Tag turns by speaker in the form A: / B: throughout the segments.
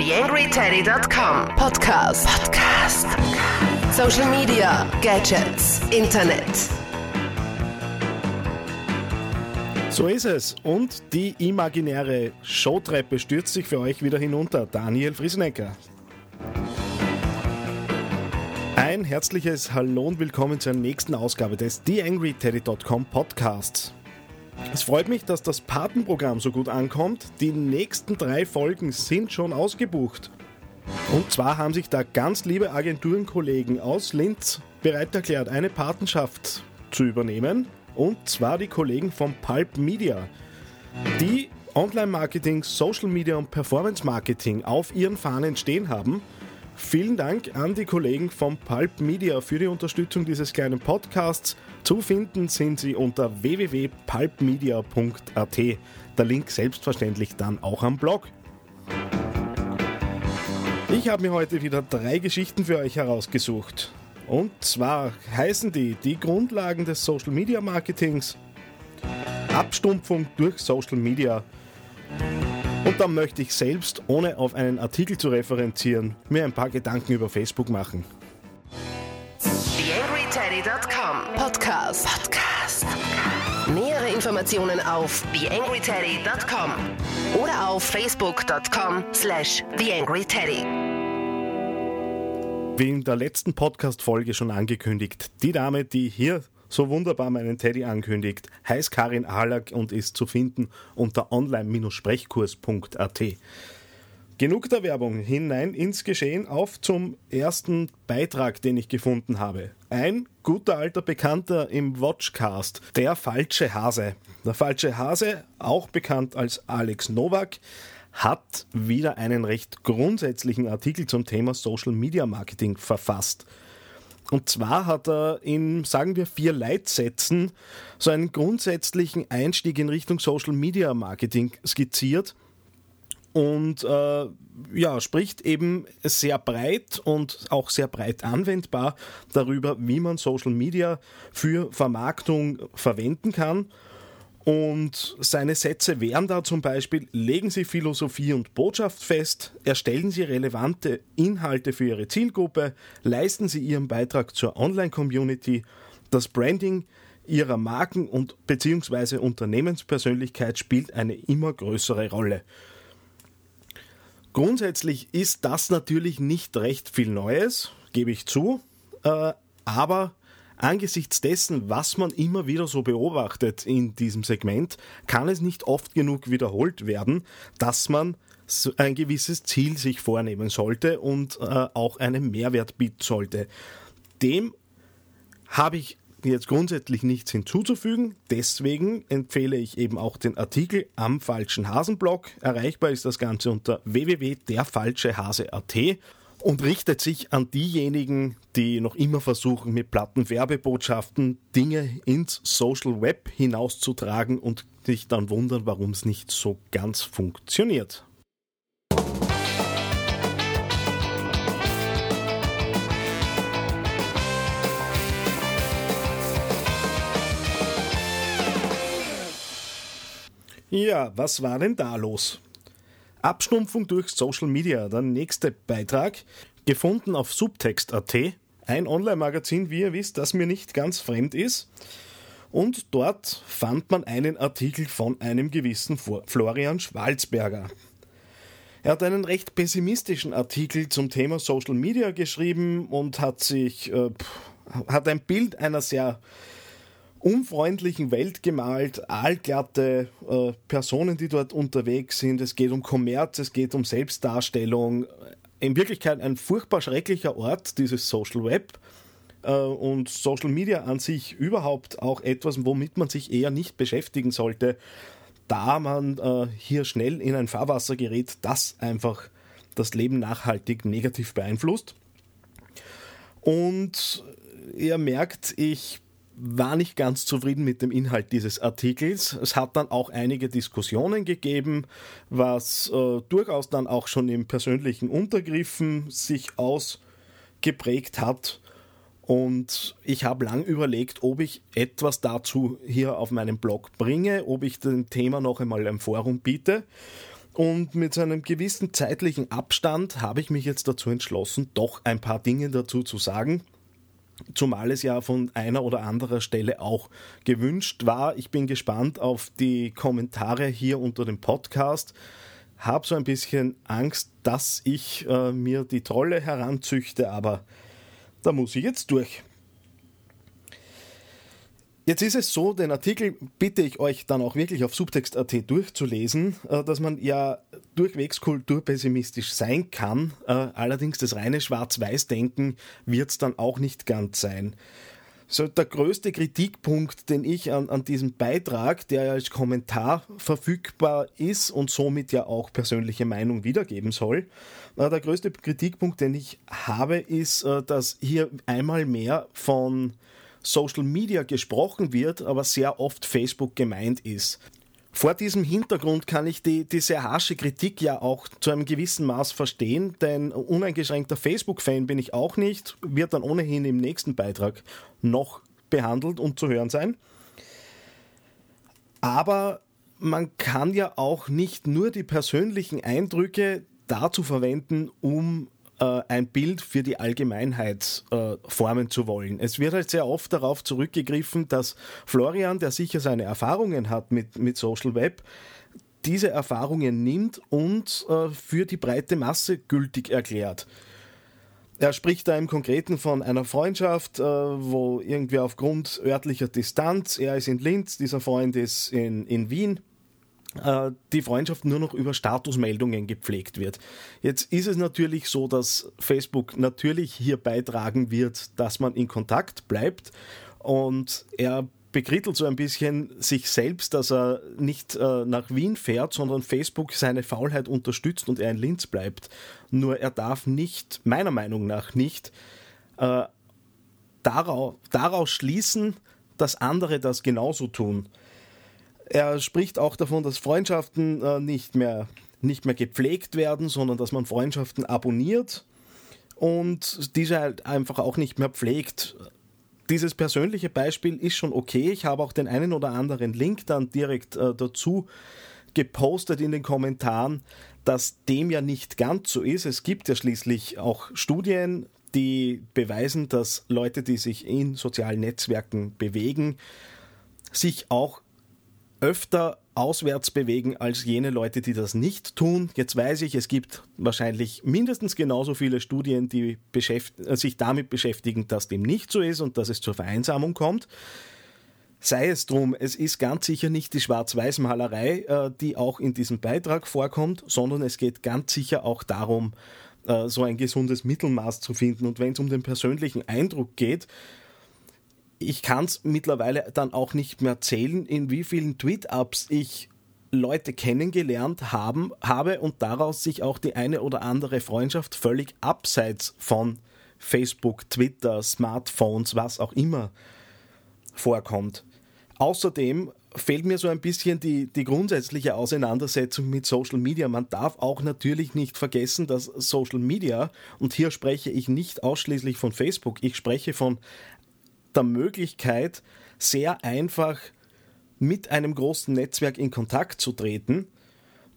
A: TheAngryTeddy.com Podcast. Podcast. Social Media, Gadgets, Internet.
B: So ist es. Und die imaginäre Showtreppe stürzt sich für euch wieder hinunter. Daniel Friesenecker. Ein herzliches Hallo und willkommen zur nächsten Ausgabe des TheAngryTeddy.com Podcasts. Es freut mich, dass das Patenprogramm so gut ankommt. Die nächsten drei Folgen sind schon ausgebucht. Und zwar haben sich da ganz liebe Agenturenkollegen aus Linz bereit erklärt, eine Patenschaft zu übernehmen. Und zwar die Kollegen von Pulp Media, die Online-Marketing, Social Media und Performance-Marketing auf ihren Fahnen stehen haben – Vielen Dank an die Kollegen von Pulp Media für die Unterstützung dieses kleinen Podcasts. Zu finden sind sie unter www.pulpmedia.at. Der Link selbstverständlich dann auch am Blog. Ich habe mir heute wieder drei Geschichten für euch herausgesucht. Und zwar heißen die die Grundlagen des Social Media Marketings, Abstumpfung durch Social Media und dann möchte ich selbst, ohne auf einen Artikel zu referenzieren, mir ein paar Gedanken über Facebook machen.
A: TheAngryTeddy.com Podcast. Podcast. Nähere Informationen auf TheAngryTeddy.com oder auf Facebook.com slash TheAngryTeddy.
B: Wie in der letzten Podcast-Folge schon angekündigt, die Dame, die hier so wunderbar meinen Teddy ankündigt, heißt Karin Ahlak und ist zu finden unter online-sprechkurs.at. Genug der Werbung, hinein ins Geschehen, auf zum ersten Beitrag, den ich gefunden habe. Ein guter alter Bekannter im Watchcast, der falsche Hase. Der falsche Hase, auch bekannt als Alex Nowak, hat wieder einen recht grundsätzlichen Artikel zum Thema Social Media Marketing verfasst. Und zwar hat er in, sagen wir, vier Leitsätzen so einen grundsätzlichen Einstieg in Richtung Social Media Marketing skizziert. Und äh, ja, spricht eben sehr breit und auch sehr breit anwendbar darüber, wie man Social Media für Vermarktung verwenden kann und seine Sätze wären da zum Beispiel, legen Sie Philosophie und Botschaft fest, erstellen Sie relevante Inhalte für Ihre Zielgruppe, leisten Sie Ihren Beitrag zur Online-Community, das Branding Ihrer Marken- und bzw. Unternehmenspersönlichkeit spielt eine immer größere Rolle. Grundsätzlich ist das natürlich nicht recht viel Neues, gebe ich zu, äh, aber Angesichts dessen, was man immer wieder so beobachtet in diesem Segment, kann es nicht oft genug wiederholt werden, dass man ein gewisses Ziel sich vornehmen sollte und äh, auch einen Mehrwert bieten sollte. Dem habe ich jetzt grundsätzlich nichts hinzuzufügen. Deswegen empfehle ich eben auch den Artikel am falschen Hasenblog. Erreichbar ist das Ganze unter www.derfalschehase.at und richtet sich an diejenigen, die noch immer versuchen, mit platten Werbebotschaften Dinge ins Social Web hinauszutragen und sich dann wundern, warum es nicht so ganz funktioniert. Ja, was war denn da los? Abstumpfung durch Social Media, der nächste Beitrag, gefunden auf subtext.at, ein Online-Magazin, wie ihr wisst, das mir nicht ganz fremd ist. Und dort fand man einen Artikel von einem gewissen Florian Schwalzberger. Er hat einen recht pessimistischen Artikel zum Thema Social Media geschrieben und hat sich äh, hat ein Bild einer sehr unfreundlichen Welt gemalt, allglatte äh, Personen, die dort unterwegs sind. Es geht um Kommerz, es geht um Selbstdarstellung. In Wirklichkeit ein furchtbar schrecklicher Ort, dieses Social Web. Äh, und Social Media an sich überhaupt auch etwas, womit man sich eher nicht beschäftigen sollte, da man äh, hier schnell in ein Fahrwasser gerät, das einfach das Leben nachhaltig negativ beeinflusst. Und ihr merkt, ich war nicht ganz zufrieden mit dem Inhalt dieses Artikels. Es hat dann auch einige Diskussionen gegeben, was äh, durchaus dann auch schon im persönlichen Untergriffen sich ausgeprägt hat. Und ich habe lang überlegt, ob ich etwas dazu hier auf meinem Blog bringe, ob ich dem Thema noch einmal ein Forum biete. Und mit einem gewissen zeitlichen Abstand habe ich mich jetzt dazu entschlossen, doch ein paar Dinge dazu zu sagen. Zumal es ja von einer oder anderer Stelle auch gewünscht war. Ich bin gespannt auf die Kommentare hier unter dem Podcast. Habe so ein bisschen Angst, dass ich äh, mir die Trolle heranzüchte, aber da muss ich jetzt durch. Jetzt ist es so, den Artikel bitte ich euch dann auch wirklich auf subtext.at durchzulesen, äh, dass man ja durchwegs kulturpessimistisch sein kann. Äh, allerdings das reine Schwarz-Weiß-Denken wird es dann auch nicht ganz sein. So, der größte Kritikpunkt, den ich an, an diesem Beitrag, der ja als Kommentar verfügbar ist und somit ja auch persönliche Meinung wiedergeben soll, äh, der größte Kritikpunkt, den ich habe, ist, dass hier einmal mehr von Social Media gesprochen wird, aber sehr oft Facebook gemeint ist. Vor diesem Hintergrund kann ich die, die sehr harsche Kritik ja auch zu einem gewissen Maß verstehen, denn uneingeschränkter Facebook-Fan bin ich auch nicht, wird dann ohnehin im nächsten Beitrag noch behandelt und zu hören sein. Aber man kann ja auch nicht nur die persönlichen Eindrücke dazu verwenden, um äh, ein Bild für die Allgemeinheit äh, formen zu wollen. Es wird halt sehr oft darauf zurückgegriffen, dass Florian, der sicher seine Erfahrungen hat mit, mit Social Web, diese Erfahrungen nimmt und äh, für die breite Masse gültig erklärt. Er spricht da im Konkreten von einer Freundschaft, äh, wo irgendwie aufgrund örtlicher Distanz, er ist in Linz, dieser Freund ist in, in Wien, äh, die Freundschaft nur noch über Statusmeldungen gepflegt wird. Jetzt ist es natürlich so, dass Facebook natürlich hier beitragen wird, dass man in Kontakt bleibt und er bekrittelt so ein bisschen sich selbst, dass er nicht äh, nach Wien fährt, sondern Facebook seine Faulheit unterstützt und er in Linz bleibt. Nur er darf nicht, meiner Meinung nach nicht, äh, daraus, daraus schließen, dass andere das genauso tun. Er spricht auch davon, dass Freundschaften äh, nicht, mehr, nicht mehr gepflegt werden, sondern dass man Freundschaften abonniert und diese halt einfach auch nicht mehr pflegt. Dieses persönliche Beispiel ist schon okay. Ich habe auch den einen oder anderen Link dann direkt äh, dazu gepostet in den Kommentaren, dass dem ja nicht ganz so ist. Es gibt ja schließlich auch Studien, die beweisen, dass Leute, die sich in sozialen Netzwerken bewegen, sich auch öfter auswärts bewegen als jene Leute, die das nicht tun. Jetzt weiß ich, es gibt wahrscheinlich mindestens genauso viele Studien, die äh, sich damit beschäftigen, dass dem nicht so ist und dass es zur Vereinsamung kommt. Sei es drum, es ist ganz sicher nicht die Schwarz-Weiß-Malerei, äh, die auch in diesem Beitrag vorkommt, sondern es geht ganz sicher auch darum, äh, so ein gesundes Mittelmaß zu finden. Und wenn es um den persönlichen Eindruck geht, ich kann es mittlerweile dann auch nicht mehr zählen, in wie vielen Tweet-Ups ich Leute kennengelernt haben, habe und daraus sich auch die eine oder andere Freundschaft völlig abseits von Facebook, Twitter, Smartphones, was auch immer vorkommt. Außerdem fehlt mir so ein bisschen die, die grundsätzliche Auseinandersetzung mit Social Media. Man darf auch natürlich nicht vergessen, dass Social Media, und hier spreche ich nicht ausschließlich von Facebook, ich spreche von der Möglichkeit, sehr einfach mit einem großen Netzwerk in Kontakt zu treten.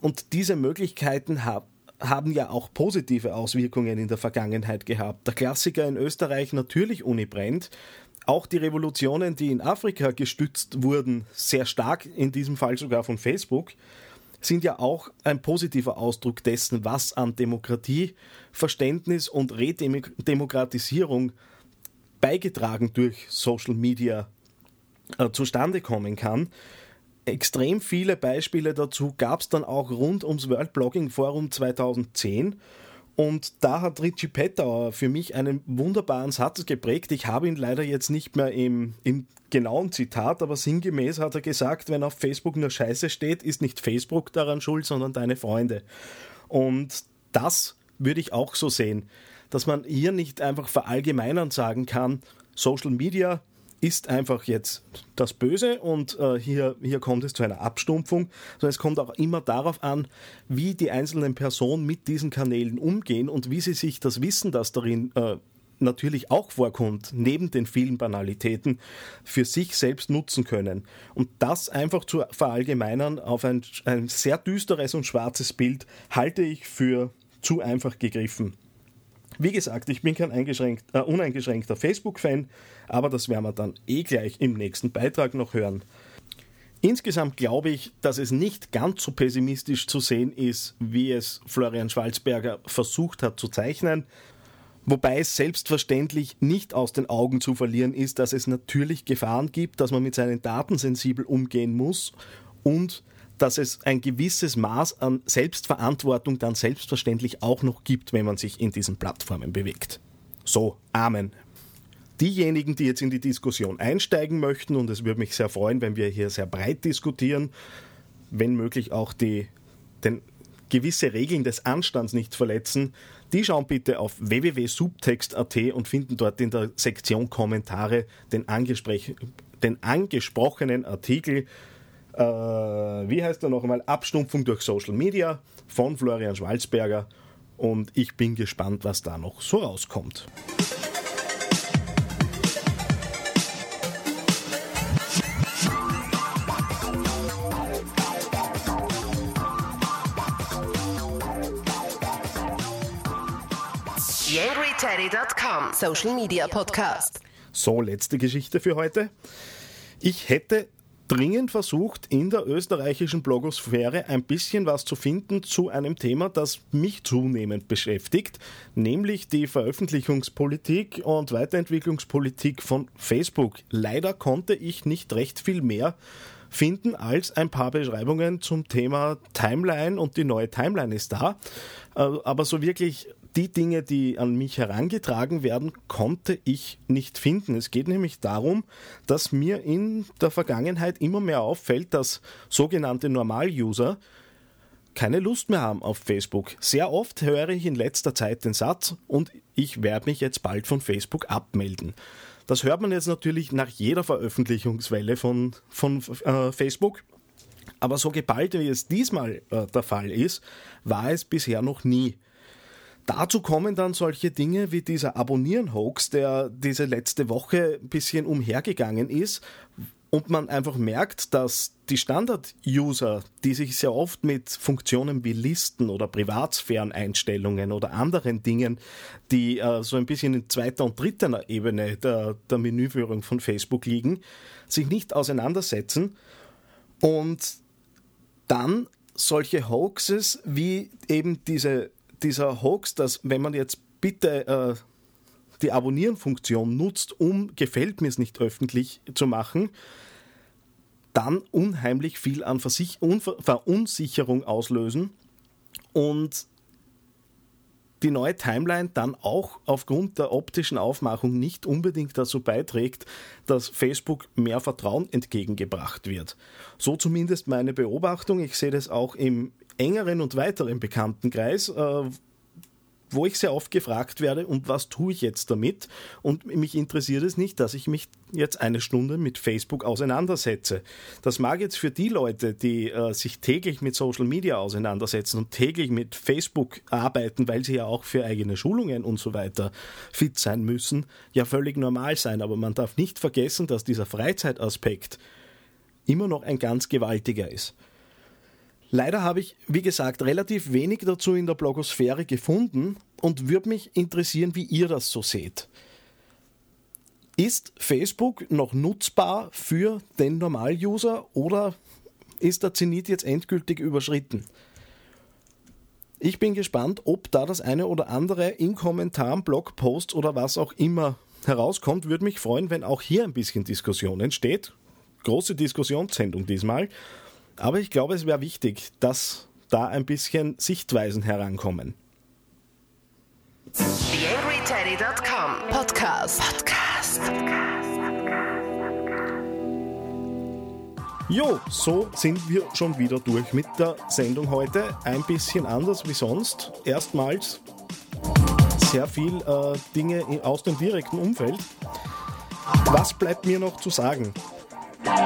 B: Und diese Möglichkeiten hab, haben ja auch positive Auswirkungen in der Vergangenheit gehabt. Der Klassiker in Österreich natürlich Uni. Auch die Revolutionen, die in Afrika gestützt wurden, sehr stark, in diesem Fall sogar von Facebook, sind ja auch ein positiver Ausdruck dessen, was an Demokratie, Verständnis und Redemokratisierung beigetragen durch Social Media äh, zustande kommen kann. Extrem viele Beispiele dazu gab es dann auch rund ums World Blogging Forum 2010. Und da hat Richie Pettauer für mich einen wunderbaren Satz geprägt. Ich habe ihn leider jetzt nicht mehr im, im genauen Zitat, aber sinngemäß hat er gesagt, wenn auf Facebook nur Scheiße steht, ist nicht Facebook daran schuld, sondern deine Freunde. Und das würde ich auch so sehen dass man hier nicht einfach verallgemeinern sagen kann, Social Media ist einfach jetzt das Böse und äh, hier, hier kommt es zu einer Abstumpfung, sondern es kommt auch immer darauf an, wie die einzelnen Personen mit diesen Kanälen umgehen und wie sie sich das Wissen, das darin äh, natürlich auch vorkommt, neben den vielen Banalitäten, für sich selbst nutzen können. Und das einfach zu verallgemeinern auf ein, ein sehr düsteres und schwarzes Bild halte ich für zu einfach gegriffen. Wie gesagt, ich bin kein äh, uneingeschränkter Facebook-Fan, aber das werden wir dann eh gleich im nächsten Beitrag noch hören. Insgesamt glaube ich, dass es nicht ganz so pessimistisch zu sehen ist, wie es Florian Schwalzberger versucht hat zu zeichnen. Wobei es selbstverständlich nicht aus den Augen zu verlieren ist, dass es natürlich Gefahren gibt, dass man mit seinen Daten sensibel umgehen muss und dass es ein gewisses Maß an Selbstverantwortung dann selbstverständlich auch noch gibt, wenn man sich in diesen Plattformen bewegt. So, Amen diejenigen, die jetzt in die Diskussion einsteigen möchten, und es würde mich sehr freuen, wenn wir hier sehr breit diskutieren, wenn möglich auch die den gewisse Regeln des Anstands nicht verletzen, die schauen bitte auf www.subtext.at und finden dort in der Sektion Kommentare den, den angesprochenen Artikel, äh, wie heißt er noch einmal, Abstumpfung durch Social Media von Florian Schwalzberger und ich bin gespannt, was da noch so rauskommt.
A: Social Media Podcast.
B: So, letzte Geschichte für heute. Ich hätte dringend versucht, in der österreichischen Blogosphäre ein bisschen was zu finden zu einem Thema, das mich zunehmend beschäftigt, nämlich die Veröffentlichungspolitik und Weiterentwicklungspolitik von Facebook. Leider konnte ich nicht recht viel mehr finden als ein paar Beschreibungen zum Thema Timeline und die neue Timeline ist da. Äh, aber so wirklich die Dinge, die an mich herangetragen werden, konnte ich nicht finden. Es geht nämlich darum, dass mir in der Vergangenheit immer mehr auffällt, dass sogenannte Normal-User keine Lust mehr haben auf Facebook. Sehr oft höre ich in letzter Zeit den Satz und ich werde mich jetzt bald von Facebook abmelden. Das hört man jetzt natürlich nach jeder Veröffentlichungswelle von, von äh, Facebook. Aber so geballt wie es diesmal äh, der Fall ist, war es bisher noch nie. Dazu kommen dann solche Dinge wie dieser Abonnieren-Hoax, der diese letzte Woche ein bisschen umhergegangen ist und man einfach merkt, dass die Standard-User, die sich sehr oft mit Funktionen wie Listen oder Privatsphären-Einstellungen oder anderen Dingen, die äh, so ein bisschen in zweiter und dritter Ebene der, der Menüführung von Facebook liegen, sich nicht auseinandersetzen und dann solche Hoaxes wie eben diese dieser Hoax, dass wenn man jetzt bitte äh, die Abonnieren-Funktion nutzt, um gefällt mir es nicht öffentlich zu machen, dann unheimlich viel an Versich Verunsicherung auslösen und die neue Timeline dann auch aufgrund der optischen Aufmachung nicht unbedingt dazu beiträgt, dass Facebook mehr Vertrauen entgegengebracht wird. So zumindest meine Beobachtung. Ich sehe das auch im engeren und weiteren Bekanntenkreis, äh, wo ich sehr oft gefragt werde, und was tue ich jetzt damit? Und mich interessiert es nicht, dass ich mich jetzt eine Stunde mit Facebook auseinandersetze. Das mag jetzt für die Leute, die äh, sich täglich mit Social Media auseinandersetzen und täglich mit Facebook arbeiten, weil sie ja auch für eigene Schulungen und so weiter fit sein müssen, ja völlig normal sein. Aber man darf nicht vergessen, dass dieser Freizeitaspekt immer noch ein ganz gewaltiger ist. Leider habe ich, wie gesagt, relativ wenig dazu in der Blogosphäre gefunden und würde mich interessieren, wie ihr das so seht. Ist Facebook noch nutzbar für den Normal-User oder ist der Zenit jetzt endgültig überschritten? Ich bin gespannt, ob da das eine oder andere in Kommentaren, Blogposts oder was auch immer herauskommt. Würde mich freuen, wenn auch hier ein bisschen Diskussion entsteht. Große Diskussionssendung diesmal. Aber ich glaube, es wäre wichtig, dass da ein bisschen Sichtweisen herankommen.
A: TheAngryTeddy.com Podcast. Podcast.
B: Jo, so sind wir schon wieder durch mit der Sendung heute. Ein bisschen anders wie sonst. Erstmals sehr viel äh, Dinge aus dem direkten Umfeld. Was bleibt mir noch zu sagen?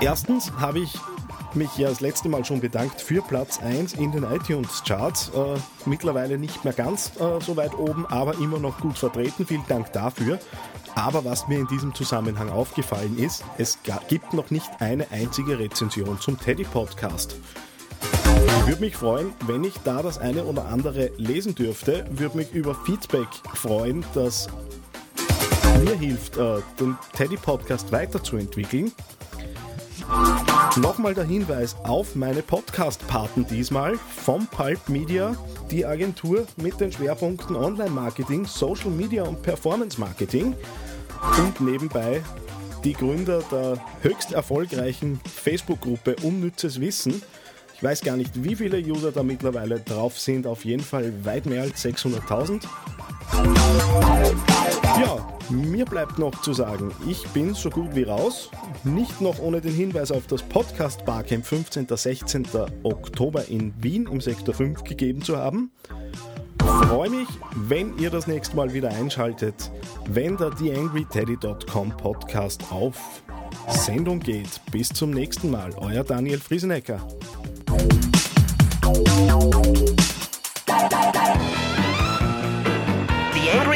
B: Erstens habe ich mich ja das letzte Mal schon bedankt für Platz 1 in den iTunes-Charts. Äh, mittlerweile nicht mehr ganz äh, so weit oben, aber immer noch gut vertreten. Vielen Dank dafür. Aber was mir in diesem Zusammenhang aufgefallen ist, es gibt noch nicht eine einzige Rezension zum Teddy-Podcast. Ich würde mich freuen, wenn ich da das eine oder andere lesen dürfte. Würde mich über Feedback freuen, das mir hilft, äh, den Teddy-Podcast weiterzuentwickeln. Nochmal der Hinweis auf meine Podcast-Paten diesmal vom Pulp Media, die Agentur mit den Schwerpunkten Online-Marketing, Social Media und Performance-Marketing und nebenbei die Gründer der höchst erfolgreichen Facebook-Gruppe Unnützes Wissen. Ich weiß gar nicht, wie viele User da mittlerweile drauf sind, auf jeden Fall weit mehr als 600.000. Ja, mir bleibt noch zu sagen, ich bin so gut wie raus. Nicht noch ohne den Hinweis auf das Podcast Barcamp 15. 16. Oktober in Wien im Sektor 5 gegeben zu haben. Freue mich, wenn ihr das nächste Mal wieder einschaltet, wenn der TheAngryTeddy.com Podcast auf Sendung geht. Bis zum nächsten Mal, euer Daniel Friesenecker.